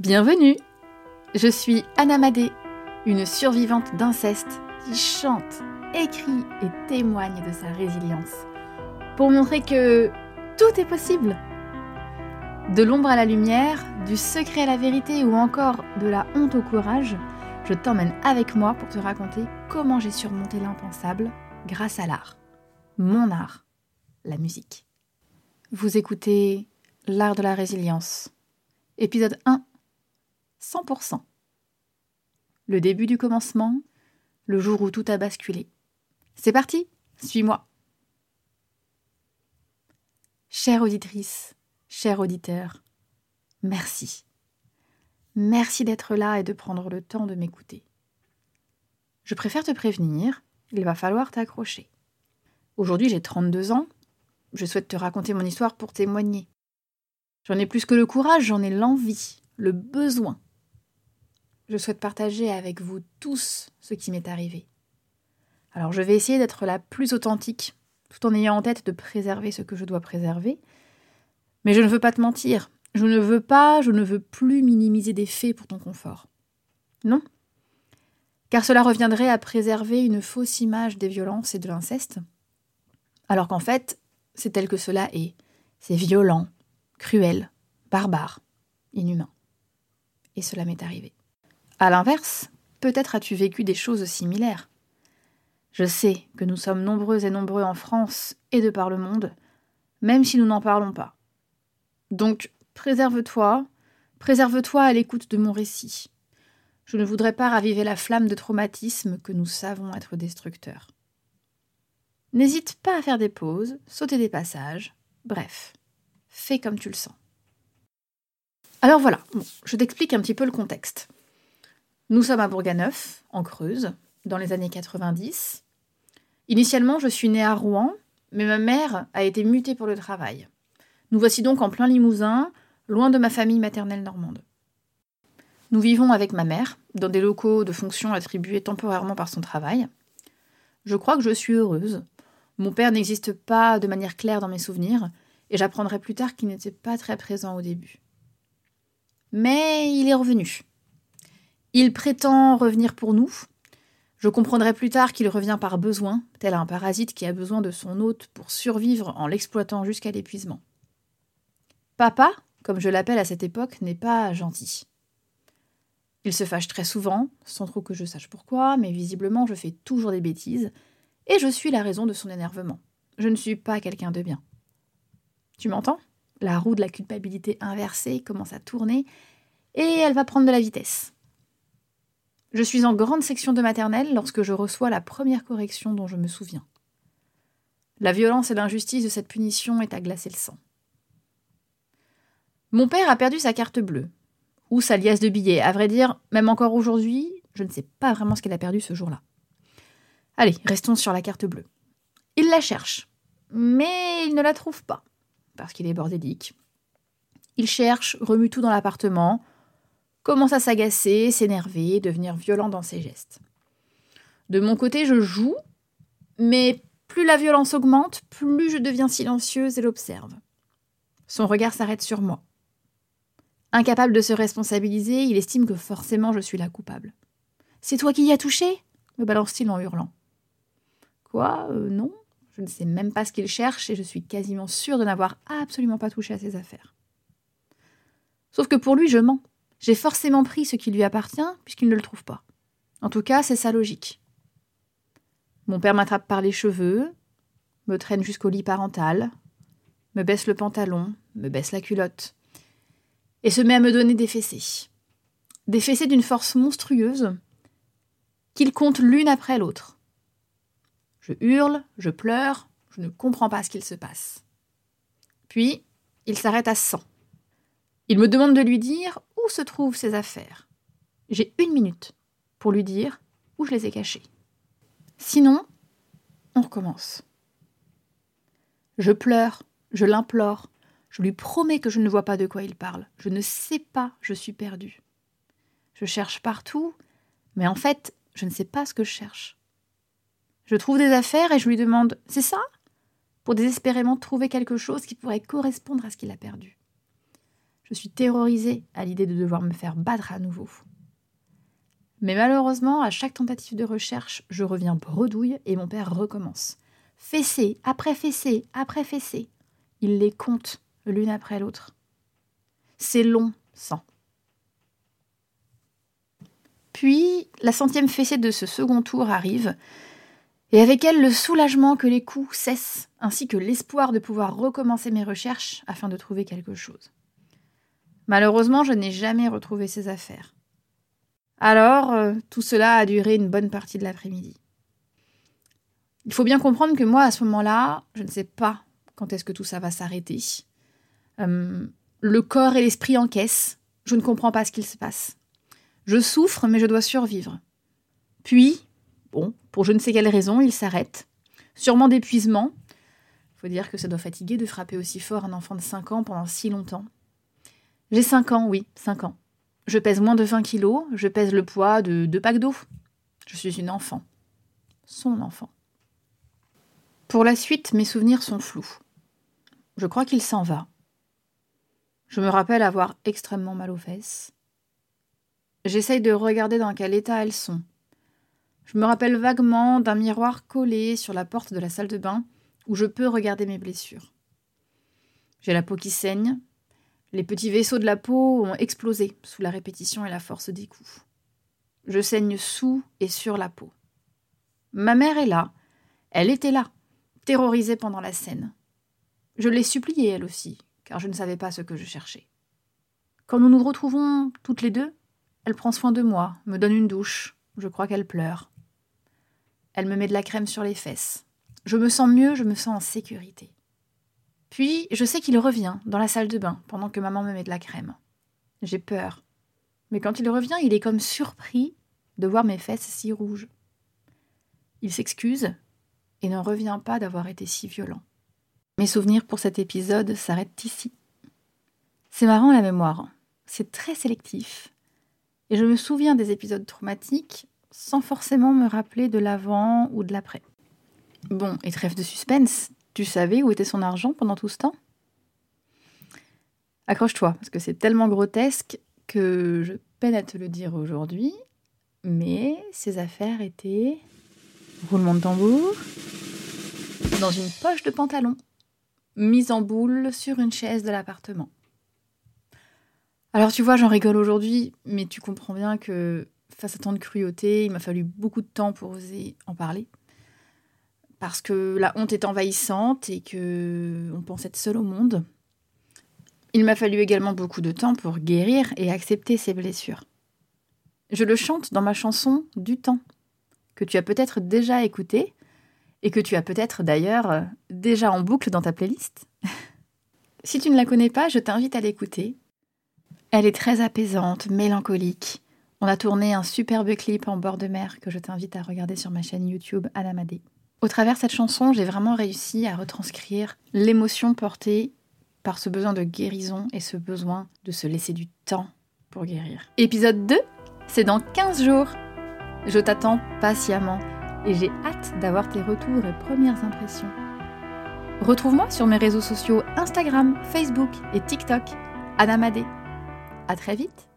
Bienvenue Je suis Anna Madé, une survivante d'inceste qui chante, écrit et témoigne de sa résilience pour montrer que tout est possible. De l'ombre à la lumière, du secret à la vérité ou encore de la honte au courage, je t'emmène avec moi pour te raconter comment j'ai surmonté l'impensable grâce à l'art. Mon art, la musique. Vous écoutez L'art de la résilience, épisode 1 100%. Le début du commencement, le jour où tout a basculé. C'est parti, suis-moi. Chère auditrice, cher auditeur, merci. Merci d'être là et de prendre le temps de m'écouter. Je préfère te prévenir, il va falloir t'accrocher. Aujourd'hui j'ai 32 ans, je souhaite te raconter mon histoire pour témoigner. J'en ai plus que le courage, j'en ai l'envie, le besoin je souhaite partager avec vous tous ce qui m'est arrivé. Alors je vais essayer d'être la plus authentique, tout en ayant en tête de préserver ce que je dois préserver. Mais je ne veux pas te mentir, je ne veux pas, je ne veux plus minimiser des faits pour ton confort. Non. Car cela reviendrait à préserver une fausse image des violences et de l'inceste. Alors qu'en fait, c'est tel que cela est. C'est violent, cruel, barbare, inhumain. Et cela m'est arrivé. À l'inverse, peut-être as-tu vécu des choses similaires. Je sais que nous sommes nombreux et nombreux en France et de par le monde, même si nous n'en parlons pas. Donc, préserve-toi, préserve-toi à l'écoute de mon récit. Je ne voudrais pas raviver la flamme de traumatisme que nous savons être destructeur. N'hésite pas à faire des pauses, sauter des passages, bref, fais comme tu le sens. Alors voilà, je t'explique un petit peu le contexte. Nous sommes à Bourganeuf, en Creuse, dans les années 90. Initialement, je suis née à Rouen, mais ma mère a été mutée pour le travail. Nous voici donc en plein Limousin, loin de ma famille maternelle normande. Nous vivons avec ma mère, dans des locaux de fonction attribués temporairement par son travail. Je crois que je suis heureuse. Mon père n'existe pas de manière claire dans mes souvenirs, et j'apprendrai plus tard qu'il n'était pas très présent au début. Mais il est revenu, il prétend revenir pour nous. Je comprendrai plus tard qu'il revient par besoin, tel un parasite qui a besoin de son hôte pour survivre en l'exploitant jusqu'à l'épuisement. Papa, comme je l'appelle à cette époque, n'est pas gentil. Il se fâche très souvent, sans trop que je sache pourquoi, mais visiblement je fais toujours des bêtises, et je suis la raison de son énervement. Je ne suis pas quelqu'un de bien. Tu m'entends? La roue de la culpabilité inversée commence à tourner, et elle va prendre de la vitesse. Je suis en grande section de maternelle lorsque je reçois la première correction dont je me souviens. La violence et l'injustice de cette punition est à glacer le sang. Mon père a perdu sa carte bleue, ou sa liasse de billets. À vrai dire, même encore aujourd'hui, je ne sais pas vraiment ce qu'il a perdu ce jour-là. Allez, restons sur la carte bleue. Il la cherche, mais il ne la trouve pas, parce qu'il est bordélique. Il cherche, remue tout dans l'appartement, commence à s'agacer, s'énerver, devenir violent dans ses gestes. De mon côté, je joue, mais plus la violence augmente, plus je deviens silencieuse et l'observe. Son regard s'arrête sur moi. Incapable de se responsabiliser, il estime que forcément je suis la coupable. C'est toi qui y as touché? me balance-t-il en hurlant. Quoi? Euh, Non, je ne sais même pas ce qu'il cherche et je suis quasiment sûre de n'avoir absolument pas touché à ses affaires. Sauf que pour lui, je mens. J'ai forcément pris ce qui lui appartient puisqu'il ne le trouve pas. En tout cas, c'est sa logique. Mon père m'attrape par les cheveux, me traîne jusqu'au lit parental, me baisse le pantalon, me baisse la culotte, et se met à me donner des fessées. Des fessées d'une force monstrueuse qu'il compte l'une après l'autre. Je hurle, je pleure, je ne comprends pas ce qu'il se passe. Puis, il s'arrête à 100. Il me demande de lui dire se trouvent ses affaires? J'ai une minute pour lui dire où je les ai cachées. Sinon, on recommence. Je pleure, je l'implore, je lui promets que je ne vois pas de quoi il parle. Je ne sais pas, je suis perdue. Je cherche partout, mais en fait, je ne sais pas ce que je cherche. Je trouve des affaires et je lui demande C'est ça? Pour désespérément trouver quelque chose qui pourrait correspondre à ce qu'il a perdu. Je suis terrorisée à l'idée de devoir me faire battre à nouveau. Mais malheureusement, à chaque tentative de recherche, je reviens bredouille et mon père recommence. Fessée, après fessée, après fessée. Il les compte l'une après l'autre. C'est long, sang. Puis, la centième fessée de ce second tour arrive, et avec elle le soulagement que les coups cessent, ainsi que l'espoir de pouvoir recommencer mes recherches afin de trouver quelque chose. Malheureusement, je n'ai jamais retrouvé ces affaires. Alors, euh, tout cela a duré une bonne partie de l'après-midi. Il faut bien comprendre que moi, à ce moment-là, je ne sais pas quand est-ce que tout ça va s'arrêter. Euh, le corps et l'esprit encaissent. Je ne comprends pas ce qu'il se passe. Je souffre, mais je dois survivre. Puis, bon, pour je ne sais quelle raison, il s'arrête. Sûrement d'épuisement. Il faut dire que ça doit fatiguer de frapper aussi fort un enfant de 5 ans pendant si longtemps. J'ai 5 ans, oui, 5 ans. Je pèse moins de 20 kilos, je pèse le poids de deux packs d'eau. Je suis une enfant. Son enfant. Pour la suite, mes souvenirs sont flous. Je crois qu'il s'en va. Je me rappelle avoir extrêmement mal aux fesses. J'essaye de regarder dans quel état elles sont. Je me rappelle vaguement d'un miroir collé sur la porte de la salle de bain où je peux regarder mes blessures. J'ai la peau qui saigne. Les petits vaisseaux de la peau ont explosé sous la répétition et la force des coups. Je saigne sous et sur la peau. Ma mère est là. Elle était là, terrorisée pendant la scène. Je l'ai suppliée, elle aussi, car je ne savais pas ce que je cherchais. Quand nous nous retrouvons toutes les deux, elle prend soin de moi, me donne une douche. Je crois qu'elle pleure. Elle me met de la crème sur les fesses. Je me sens mieux, je me sens en sécurité. Puis, je sais qu'il revient dans la salle de bain pendant que maman me met de la crème. J'ai peur. Mais quand il revient, il est comme surpris de voir mes fesses si rouges. Il s'excuse et ne revient pas d'avoir été si violent. Mes souvenirs pour cet épisode s'arrêtent ici. C'est marrant la mémoire. C'est très sélectif. Et je me souviens des épisodes traumatiques sans forcément me rappeler de l'avant ou de l'après. Bon, et trêve de suspense, tu savais où était son argent pendant tout ce temps? Accroche-toi, parce que c'est tellement grotesque que je peine à te le dire aujourd'hui, mais ses affaires étaient, roulement de tambour, dans une poche de pantalon, mise en boule sur une chaise de l'appartement. Alors tu vois, j'en rigole aujourd'hui, mais tu comprends bien que face à tant de cruauté, il m'a fallu beaucoup de temps pour oser en parler. Parce que la honte est envahissante et que on pense être seul au monde. Il m'a fallu également beaucoup de temps pour guérir et accepter ces blessures. Je le chante dans ma chanson Du temps, que tu as peut-être déjà écouté et que tu as peut-être d'ailleurs déjà en boucle dans ta playlist. si tu ne la connais pas, je t'invite à l'écouter elle est très apaisante, mélancolique. On a tourné un superbe clip en bord de mer que je t'invite à regarder sur ma chaîne YouTube Anamadé. Au travers de cette chanson, j'ai vraiment réussi à retranscrire l'émotion portée par ce besoin de guérison et ce besoin de se laisser du temps pour guérir. Épisode 2, c'est dans 15 jours. Je t'attends patiemment et j'ai hâte d'avoir tes retours et premières impressions. Retrouve-moi sur mes réseaux sociaux Instagram, Facebook et TikTok, Anamadé. À très vite